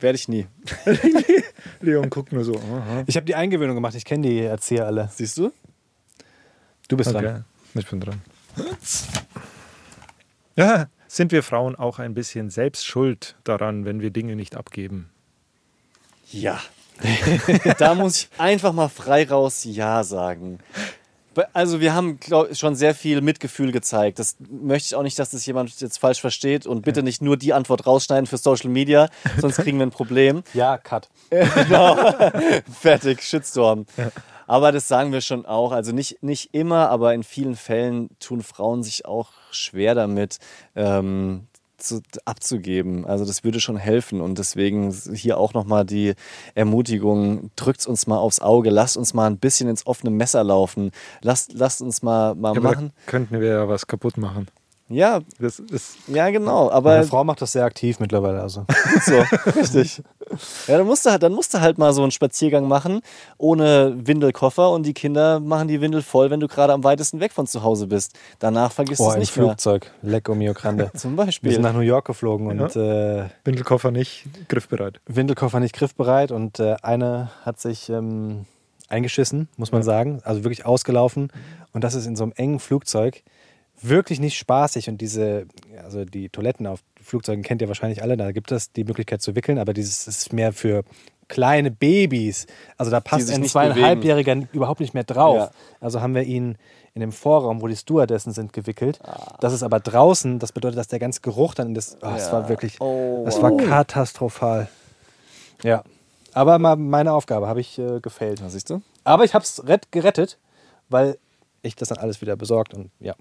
Werde ich nie. [laughs] Leon guckt nur so. Aha. Ich habe die Eingewöhnung gemacht, ich kenne die Erzieher alle. Siehst du? Du bist dran. Okay, ich bin dran. Ja, sind wir Frauen auch ein bisschen selbst schuld daran, wenn wir Dinge nicht abgeben? Ja. [laughs] da muss ich einfach mal frei raus Ja sagen. Also wir haben glaub, schon sehr viel Mitgefühl gezeigt. Das möchte ich auch nicht, dass das jemand jetzt falsch versteht. Und bitte nicht nur die Antwort rausschneiden für Social Media, [laughs] sonst kriegen wir ein Problem. Ja, Cut. [laughs] genau. Fertig, Shitstorm. Aber das sagen wir schon auch. Also nicht, nicht immer, aber in vielen Fällen tun Frauen sich auch schwer damit, ähm, zu, abzugeben. Also das würde schon helfen. Und deswegen hier auch nochmal die Ermutigung, drückt uns mal aufs Auge, lasst uns mal ein bisschen ins offene Messer laufen. Lasst, lasst uns mal, mal Ja, machen. könnten wir ja was kaputt machen. Ja, Das ist, ja, genau. Meine Aber Frau macht das sehr aktiv mittlerweile. Also. [laughs] So, richtig. Ja, dann musst, du, halt- dann musst du halt mal so einen Spaziergang machen, ohne Windelkoffer und die Kinder machen die Windel voll, wenn du gerade am weitesten weg von zu Hause bist. Danach vergisst du es im nicht mehr. Flugzeug. Lecco mio grande. [laughs] Zum Wir Beispiel. sind nach New York geflogen und äh, Windelkoffer nicht griffbereit. Windelkoffer nicht griffbereit und äh, eine hat sich ähm, eingeschissen, muss man sagen. Also wirklich ausgelaufen. Und das ist in so einem engen Flugzeug wirklich nicht spaßig. Und diese, also die Toiletten auf Flugzeugen kennt ihr wahrscheinlich alle, da gibt es die Möglichkeit zu wickeln, aber dieses ist mehr für kleine Babys. Also da passt ein zweieinhalbjähriger überhaupt nicht mehr drauf. Ja. Also haben wir ihn in dem Vorraum, wo die Stewardessen sind, gewickelt. Ah. Das ist aber draußen, das bedeutet, dass der ganze Geruch dann in das. Oh, Ja. war wirklich. Oh, wow. war katastrophal. Ja. Aber mal meine Aufgabe habe ich äh, gefällt. Siehst du? Aber ich habe es gerettet, weil ich das dann alles wieder besorgt und ja.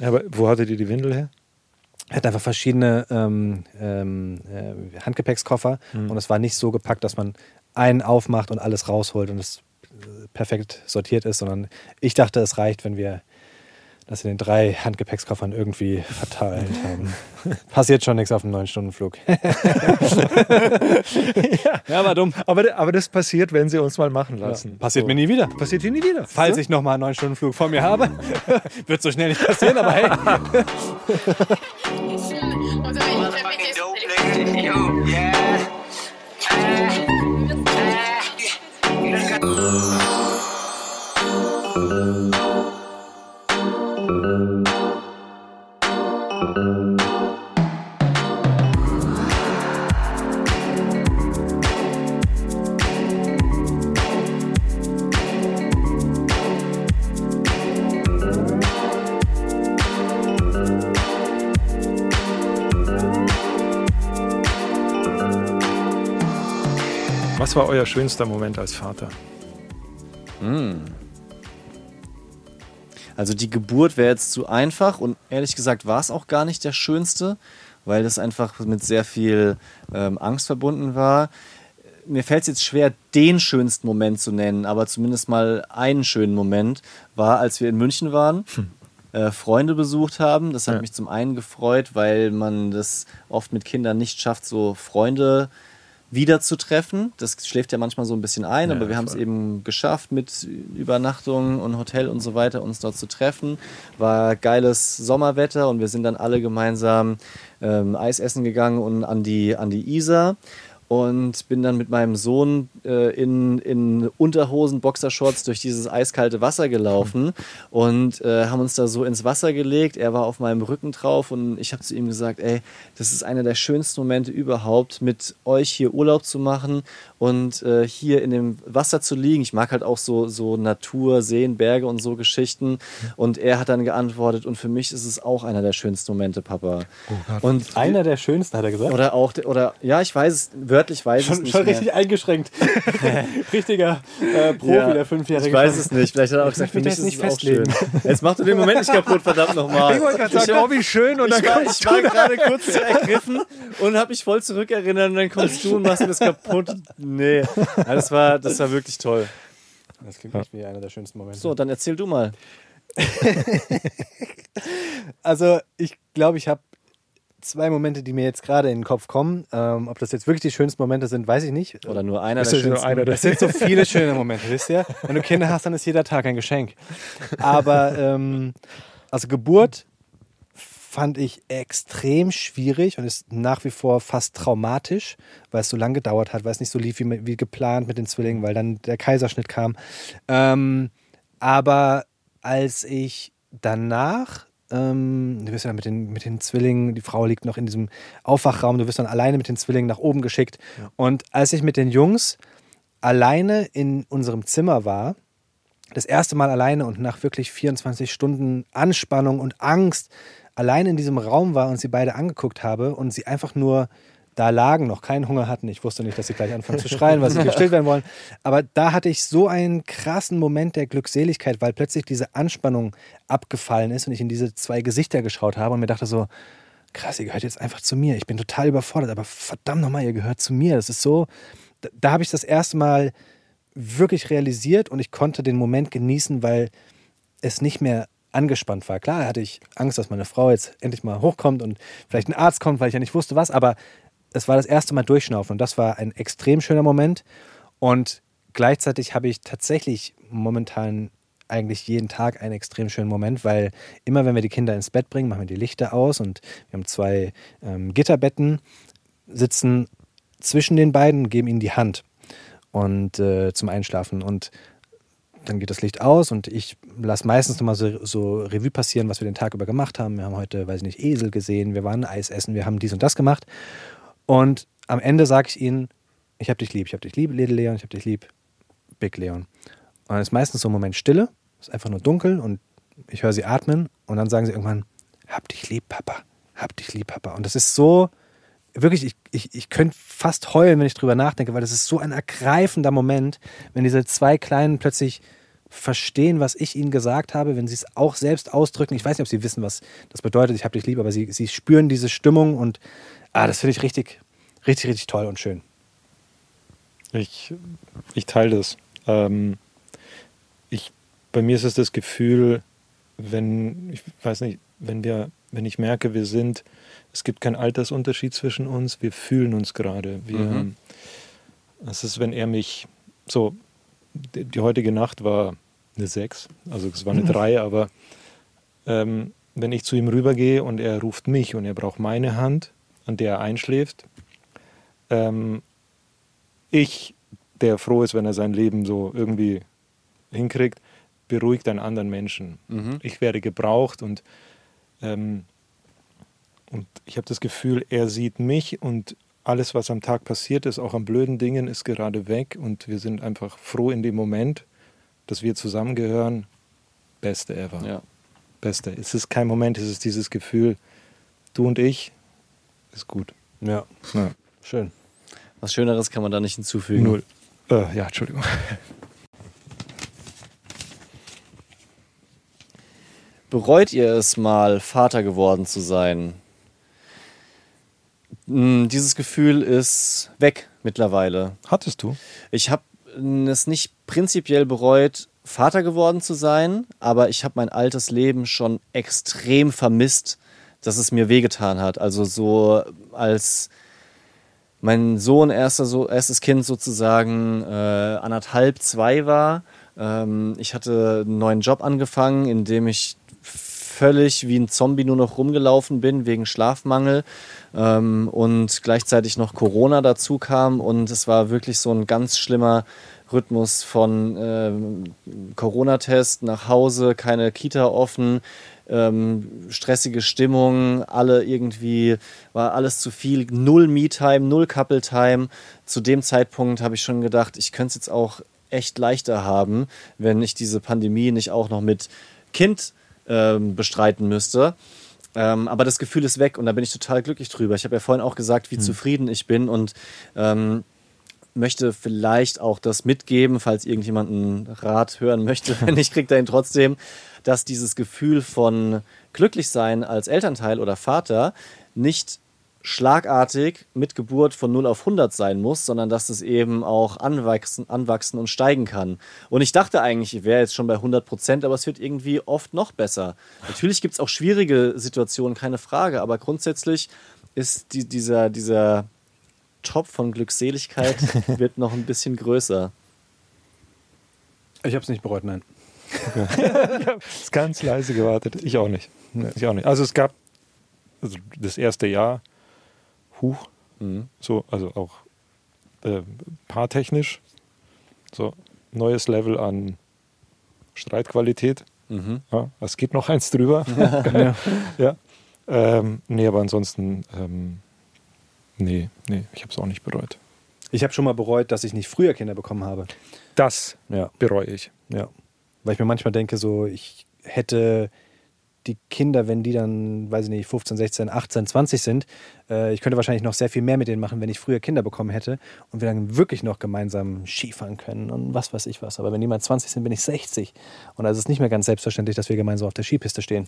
Aber wo hattet ihr die Windel her? Er hat einfach verschiedene ähm, ähm, äh, Handgepäckskoffer Hm. und es war nicht so gepackt, dass man einen aufmacht und alles rausholt und es äh, perfekt sortiert ist, sondern ich dachte, es reicht, wenn wir das in den drei Handgepäckskoffern irgendwie verteilt haben. Passiert schon nichts auf einem neun Stunden Flug. ja, war dumm. Aber, aber das passiert, wenn sie uns mal machen lassen. Passiert So. mir nie wieder. Passiert hier nie wieder. Falls ich nochmal einen neun Stunden Flug vor mir habe, wird so schnell nicht passieren, aber hey. Was war euer schönster Moment als Vater? Also die Geburt wäre jetzt zu einfach und ehrlich gesagt war es auch gar nicht der schönste, weil das einfach mit sehr viel ähm, Angst verbunden war. Mir fällt es jetzt schwer, den schönsten Moment zu nennen, aber zumindest mal einen schönen Moment war, als wir in München waren. äh, Freunde besucht haben. Das hat Ja. mich zum einen gefreut, weil man das oft mit Kindern nicht schafft, so Freunde wiederzutreffen. Das schläft ja manchmal so ein bisschen ein, Ja, aber wir haben es eben geschafft, mit Übernachtung und Hotel und so weiter uns dort zu treffen. War geiles Sommerwetter und wir sind dann alle gemeinsam ähm, Eis essen gegangen und an die, an die Isar. Und bin dann mit meinem Sohn äh, in, in Unterhosen, Boxershorts durch dieses eiskalte Wasser gelaufen [laughs] und äh, haben uns da so ins Wasser gelegt. Er war auf meinem Rücken drauf und ich habe zu ihm gesagt, ey, das ist einer der schönsten Momente überhaupt, mit euch hier Urlaub zu machen und äh, hier in dem Wasser zu liegen. Ich mag halt auch so, so Natur, Seen, Berge und so Geschichten. Und er hat dann geantwortet, und für mich ist es auch einer der schönsten Momente, Papa. und Einer der schönsten, hat er gesagt. oder auch, oder ja, ich weiß es, wörtlich weiß ich es schon nicht. schon mehr. richtig eingeschränkt. [laughs] Richtiger äh, Profi, Ja, der Fünfjährige. Ich weiß es nicht. Vielleicht hat er auch gesagt, für mich das ist nicht es auch schön. Jetzt mach du den Moment nicht kaputt, verdammt nochmal. Ich wollte gerade sagen, oh, wie schön. Und dann ich war, ich war gerade kurz zu ergriffen und habe mich voll zurückerinnert und dann kommst du und machst mir das kaputt. Nee, ja, das, war, das war wirklich toll. Das klingt echt wie einer der schönsten Momente. So, dann erzähl du mal. [laughs] Also ich glaube, ich habe zwei Momente, die mir jetzt gerade in den Kopf kommen. Ähm, ob das jetzt wirklich die schönsten Momente sind, weiß ich nicht. Oder nur einer Das der ist nur schönsten. einer Es sind so viele [laughs] schöne Momente, wisst ihr? Wenn du Kinder hast, dann ist jeder Tag ein Geschenk. Aber ähm, also Geburt fand ich extrem schwierig und ist nach wie vor fast traumatisch, weil es so lange gedauert hat, weil es nicht so lief wie, wie geplant mit den Zwillingen, weil dann der Kaiserschnitt kam. Ähm, aber als ich danach, ähm, du wirst ja mit den, mit den Zwillingen, die Frau liegt noch in diesem Aufwachraum, du wirst dann alleine mit den Zwillingen nach oben geschickt. Und als ich mit den Jungs alleine in unserem Zimmer war, das erste Mal alleine und nach wirklich 24 Stunden Anspannung und Angst alleine in diesem Raum war und sie beide angeguckt habe und sie einfach nur da lagen, noch keinen Hunger hatten. Ich wusste nicht, dass sie gleich anfangen zu schreien, weil sie gestillt werden wollen. Aber da hatte ich so einen krassen Moment der Glückseligkeit, weil plötzlich diese Anspannung abgefallen ist und ich in diese zwei Gesichter geschaut habe und mir dachte so, krass, ihr gehört jetzt einfach zu mir. Ich bin total überfordert, aber verdammt nochmal, ihr gehört zu mir. Das ist so, da, da habe ich das erste Mal wirklich realisiert und ich konnte den Moment genießen, weil es nicht mehr angespannt war. Klar hatte ich Angst, dass meine Frau jetzt endlich mal hochkommt und vielleicht ein Arzt kommt, weil ich ja nicht wusste was, aber es war das erste Mal durchschnaufen und das war ein extrem schöner Moment und gleichzeitig habe ich tatsächlich momentan eigentlich jeden Tag einen extrem schönen Moment, weil immer wenn wir die Kinder ins Bett bringen, machen wir die Lichter aus und wir haben zwei ähm, Gitterbetten, sitzen zwischen den beiden und geben ihnen die Hand und äh, zum Einschlafen und dann geht das Licht aus und ich lasse meistens nochmal so, so Revue passieren, was wir den Tag über gemacht haben. Wir haben heute, weiß ich nicht, Esel gesehen, wir waren Eis essen, wir haben dies und das gemacht. Und am Ende sage ich ihnen, ich habe dich lieb, ich habe dich lieb, Little Leon, ich habe dich lieb, Big Leon. Und dann ist meistens so ein Moment Stille, ist einfach nur dunkel und ich höre sie atmen und dann sagen sie irgendwann, hab dich lieb, Papa, hab dich lieb, Papa. Und das ist so, wirklich, ich, ich, ich könnte fast heulen, wenn ich drüber nachdenke, weil das ist so ein ergreifender Moment, wenn diese zwei Kleinen plötzlich verstehen, was ich ihnen gesagt habe, wenn sie es auch selbst ausdrücken. Ich weiß nicht, ob sie wissen, was das bedeutet, ich habe dich lieb, aber sie, sie spüren diese Stimmung und ah, das finde ich richtig, richtig, richtig toll und schön. Ich, ich teile das. Ähm, ich, bei mir ist es das Gefühl, wenn, ich weiß nicht, wenn wir, wenn ich merke, wir sind, es gibt keinen Altersunterschied zwischen uns, wir fühlen uns gerade. Wir, Mhm. Es ist, wenn er mich so, die, heutige Nacht war eine 6, also es war eine 3, aber ähm, wenn ich zu ihm rübergehe und er ruft mich und er braucht meine Hand, an der er einschläft, ähm, ich, der froh ist, wenn er sein Leben so irgendwie hinkriegt, beruhigt einen anderen Menschen. Mhm. Ich werde gebraucht und, ähm, und ich habe das Gefühl, er sieht mich und alles, was am Tag passiert ist, auch an blöden Dingen, ist gerade weg und wir sind einfach froh in dem Moment, dass wir zusammengehören. Beste ever. Ja. Beste. Es ist kein Moment, es ist dieses Gefühl, du und ich, ist gut. Ja, Ja. schön. Was Schöneres kann man da nicht hinzufügen. Null. Äh, ja, Entschuldigung. bereut ihr es mal, Vater geworden zu sein? Mm, Dieses Gefühl ist weg mittlerweile. Hattest du? Ich habe es nicht prinzipiell bereut, Vater geworden zu sein, aber ich habe mein altes Leben schon extrem vermisst, dass es mir wehgetan hat. Also so als mein Sohn erster, so, erstes Kind sozusagen äh, anderthalb, zwei war. Ähm, ich hatte einen neuen Job angefangen, in dem ich völlig wie ein Zombie nur noch rumgelaufen bin wegen Schlafmangel ähm, und gleichzeitig noch Corona dazu kam und es war wirklich so ein ganz schlimmer Rhythmus von ähm, Corona-Test nach Hause, keine Kita offen, ähm, stressige Stimmung, alle irgendwie, war alles zu viel, null Me-Time, null Couple-Time. Zu dem Zeitpunkt habe ich schon gedacht, ich könnte es jetzt auch echt leichter haben, wenn ich diese Pandemie nicht auch noch mit Kind ähm, bestreiten müsste. Ähm, aber das Gefühl ist weg und da bin ich total glücklich drüber. Ich habe ja vorhin auch gesagt, wie zufrieden ich bin und ähm, möchte vielleicht auch das mitgeben, falls irgendjemand einen Rat hören möchte. [laughs] Wenn nicht, kriegt er ihn trotzdem, dass dieses Gefühl von Glücklichsein als Elternteil oder Vater nicht schlagartig mit Geburt von 0 auf 100 sein muss, sondern dass es eben auch anwachsen, anwachsen und steigen kann. Und ich dachte eigentlich, ich wäre jetzt schon bei 100 Prozent, aber es wird irgendwie oft noch besser. Natürlich gibt es auch schwierige Situationen, keine Frage, aber grundsätzlich ist die, dieser, dieser Top von Glückseligkeit [laughs] wird noch ein bisschen größer. Ich habe es nicht bereut, nein. Ist ganz leise gewartet. Ich auch nicht. Ich auch nicht. Also es gab also das erste Jahr, huch, Mhm. so, also auch äh, paartechnisch, so neues Level an Streitqualität. Mhm. Ja, es geht noch eins drüber. [laughs] Ja. [laughs] ja. Ähm, nee, aber ansonsten, ähm, nee, nee, ich habe es auch nicht bereut. Ich habe schon mal bereut, dass ich nicht früher Kinder bekommen habe. Das Ja. bereue ich. Ja. Weil ich mir manchmal denke, so, ich hätte die Kinder, wenn die dann, weiß ich nicht, 15, 16, 18, 20 sind, äh, ich könnte wahrscheinlich noch sehr viel mehr mit denen machen, wenn ich früher Kinder bekommen hätte und wir dann wirklich noch gemeinsam Skifahren können und was weiß ich was. Aber wenn die mal 20 sind, bin ich 60. Und da ist es nicht mehr ganz selbstverständlich, dass wir gemeinsam auf der Skipiste stehen.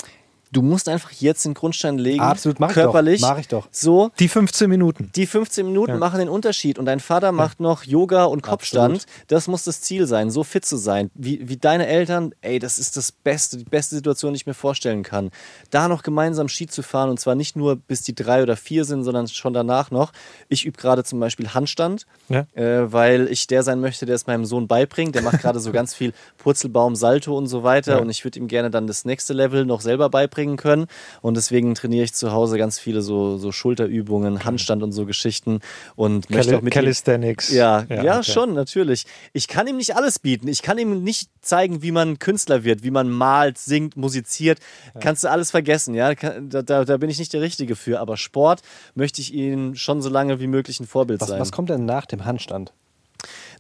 Du musst einfach jetzt den Grundstein legen. Absolut, mach ich körperlich. doch. Mach ich doch. So, Die 15 Minuten. die 15 Minuten Ja. machen den Unterschied und dein Vater macht noch Yoga und Kopfstand. Das muss das Ziel sein, so fit zu sein. Wie, wie deine Eltern, ey, das ist das Beste, die beste Situation, die ich mir vorstellen kann. Da noch gemeinsam Ski zu fahren und zwar nicht nur bis die drei oder vier sind, sondern schon danach noch. Ich übe gerade zum Beispiel Handstand, Ja. äh, weil ich der sein möchte, der es meinem Sohn beibringt. Der macht gerade so [laughs] ganz viel Purzelbaum, Salto und so weiter und ich würde ihm gerne dann das nächste Level noch selber beibringen können. Und deswegen trainiere ich zu Hause ganz viele so, so Schulterübungen, Handstand und so Geschichten und möchte auch mit Calisthenics. ja, ja, okay. schon, natürlich. Ich kann ihm nicht alles bieten. Ich kann ihm nicht zeigen, wie man Künstler wird, wie man malt, singt, musiziert. Kannst du alles vergessen, ja. Da, da, da bin ich nicht der Richtige für. Aber Sport möchte ich ihm schon so lange wie möglich ein Vorbild Was, sein. was kommt denn nach dem Handstand?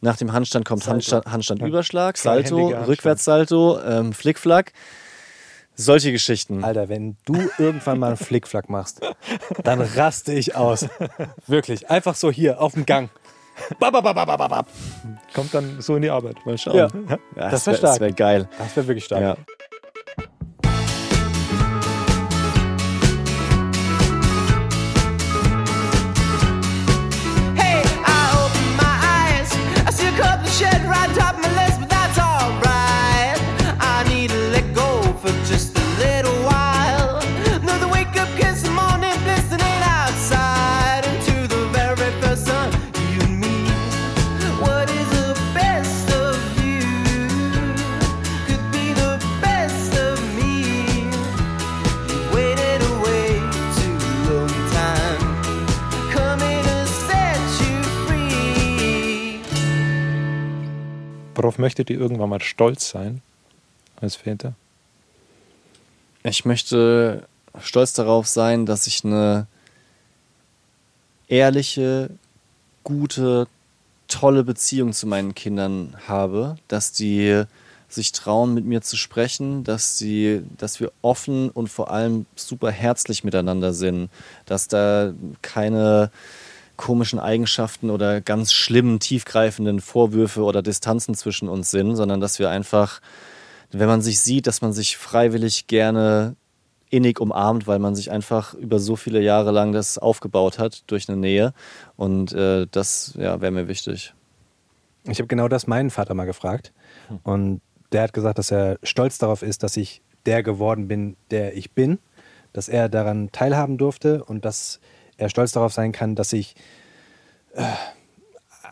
Nach dem Handstand kommt Handstand, Handstandüberschlag, Salto, Handstand. Rückwärtssalto, ähm, Flickflack. Solche Geschichten. Alter, wenn du irgendwann mal einen Flickflack machst, dann raste ich aus. Wirklich. Einfach so hier auf dem Gang. Babababababab. Kommt dann so in die Arbeit. Mal schauen. Ja. Ja, das wär wär- stark. Das wäre geil. Das wäre wirklich stark. Ja. Worauf möchtet ihr irgendwann mal stolz sein als Väter? Ich möchte stolz darauf sein, dass ich eine ehrliche, gute, tolle Beziehung zu meinen Kindern habe, dass die sich trauen, mit mir zu sprechen, dass sie, dass wir offen und vor allem super herzlich miteinander sind, dass da keine komischen Eigenschaften oder ganz schlimmen, tiefgreifenden Vorwürfe oder Distanzen zwischen uns sind, sondern dass wir einfach wenn man sich sieht, dass man sich freiwillig gerne innig umarmt, weil man sich einfach über so viele Jahre lang das aufgebaut hat durch eine Nähe. Und äh, das ja, wäre mir wichtig. Ich habe genau das meinen Vater mal gefragt. Und der hat gesagt, dass er stolz darauf ist, dass ich der geworden bin, der ich bin, dass er daran teilhaben durfte und dass er stolz darauf sein kann, dass ich äh,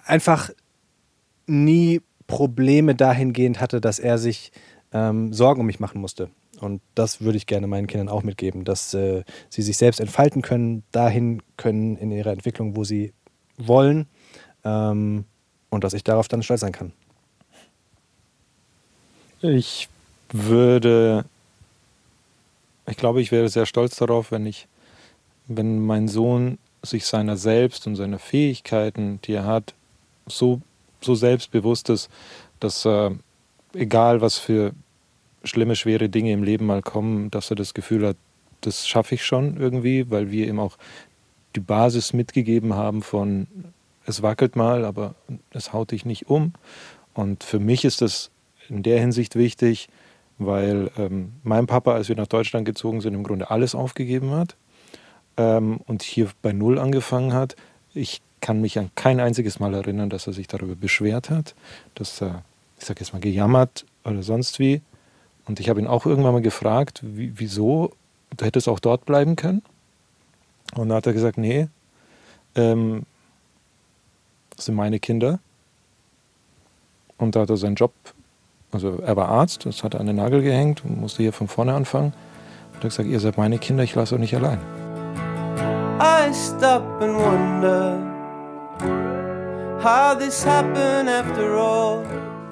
einfach nie Probleme dahingehend hatte, dass er sich ähm, Sorgen um mich machen musste. Und das würde ich gerne meinen Kindern auch mitgeben, dass äh, sie sich selbst entfalten können, dahin können in ihrer Entwicklung, wo sie wollen ähm, und dass ich darauf dann stolz sein kann. Ich würde, ich glaube, ich wäre sehr stolz darauf, wenn ich, wenn mein Sohn sich seiner selbst und seiner Fähigkeiten, die er hat, so, so selbstbewusst ist, dass er, egal was für schlimme, schwere Dinge im Leben mal kommen, dass er das Gefühl hat, das schaffe ich schon irgendwie, weil wir ihm auch die Basis mitgegeben haben von, es wackelt mal, aber es haut dich nicht um. Und für mich ist das in der Hinsicht wichtig, weil ähm, mein Papa, als wir nach Deutschland gezogen sind, im Grunde alles aufgegeben hat ähm, und hier bei Null angefangen hat. Ich kann mich an kein einziges Mal erinnern, dass er sich darüber beschwert hat, dass er, ich sage jetzt mal, gejammert oder sonst wie. Und ich habe ihn auch irgendwann mal gefragt, wie, wieso, du hättest auch dort bleiben können. Und da hat er gesagt, nee, ähm, das sind meine Kinder. Und da hat er seinen Job, also er war Arzt, das hat er an den Nagel gehängt und musste hier von vorne anfangen. Und er hat gesagt, ihr seid meine Kinder, ich lasse euch nicht allein. I stop and wonder how this happened after all.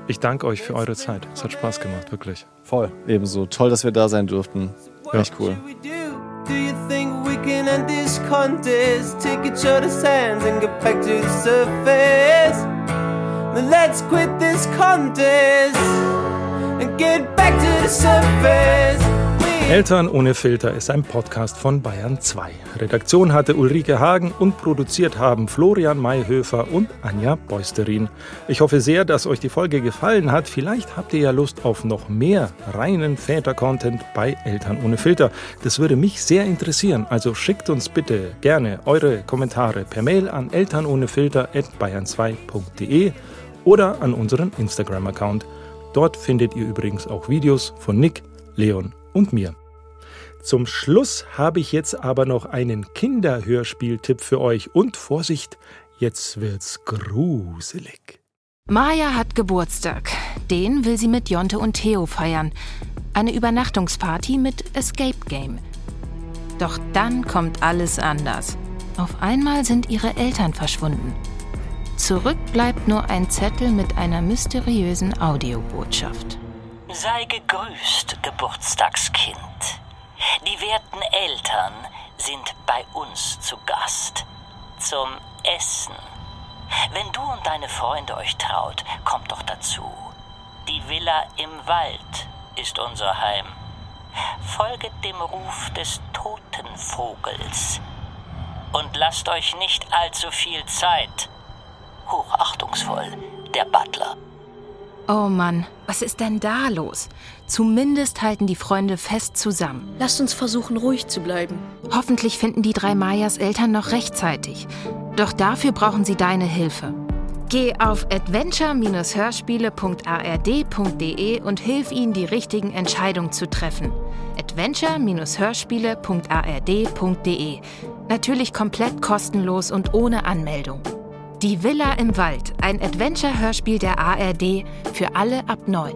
Ich danke euch für eure Zeit. Es hat Spaß gemacht, wirklich. Voll. Ebenso. Toll, dass wir da sein durften. Echt cool. Do you think we can end this contest? Take each other's hands and get back to the surface. Then let's quit this contest and get back to the surface. Eltern ohne Filter ist ein Podcast von Bayern 2. Redaktion hatte Ulrike Hagen und produziert haben Florian Mayhöfer und Anja Beusterin. Ich hoffe sehr, dass euch die Folge gefallen hat. Vielleicht habt ihr ja Lust auf noch mehr reinen Väter-Content bei Eltern ohne Filter. Das würde mich sehr interessieren. Also schickt uns bitte gerne eure Kommentare per Mail an elternohnefilter.bayern2.de oder an unseren Instagram-Account. Dort findet ihr übrigens auch Videos von Nick, Leon und mir. Zum Schluss habe ich jetzt aber noch einen Kinderhörspieltipp für euch und Vorsicht, jetzt wird's gruselig. Maja hat Geburtstag. Den will sie mit Jonte und Theo feiern. Eine Übernachtungsparty mit Escape Game. Doch dann kommt alles anders. Auf einmal sind ihre Eltern verschwunden. Zurück bleibt nur ein Zettel mit einer mysteriösen Audiobotschaft. Sei gegrüßt, Geburtstagskind. Die werten Eltern sind bei uns zu Gast. Zum Essen. Wenn du und deine Freunde euch traut, kommt doch dazu. Die Villa im Wald ist unser Heim. Folget dem Ruf des toten Vogels. Und lasst euch nicht allzu viel Zeit. Hochachtungsvoll, der Butler. Oh Mann, was ist denn da los? Zumindest halten die Freunde fest zusammen. Lasst uns versuchen, ruhig zu bleiben. Hoffentlich finden die drei Mayas Eltern noch rechtzeitig. Doch dafür brauchen sie deine Hilfe. Geh auf adventure-hörspiele.ard.de und hilf ihnen, die richtigen Entscheidungen zu treffen. adventure-hörspiele.ard.de Natürlich komplett kostenlos und ohne Anmeldung. Die Villa im Wald, ein Adventure-Hörspiel der ARD für alle ab 9.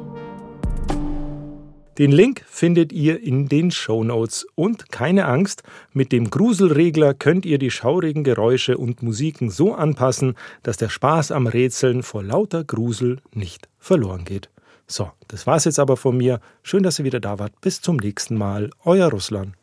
Den Link findet ihr in den Shownotes. Und keine Angst, mit dem Gruselregler könnt ihr die schaurigen Geräusche und Musiken so anpassen, dass der Spaß am Rätseln vor lauter Grusel nicht verloren geht. So, das war's jetzt aber von mir. Schön, dass ihr wieder da wart. Bis zum nächsten Mal. Euer Russland.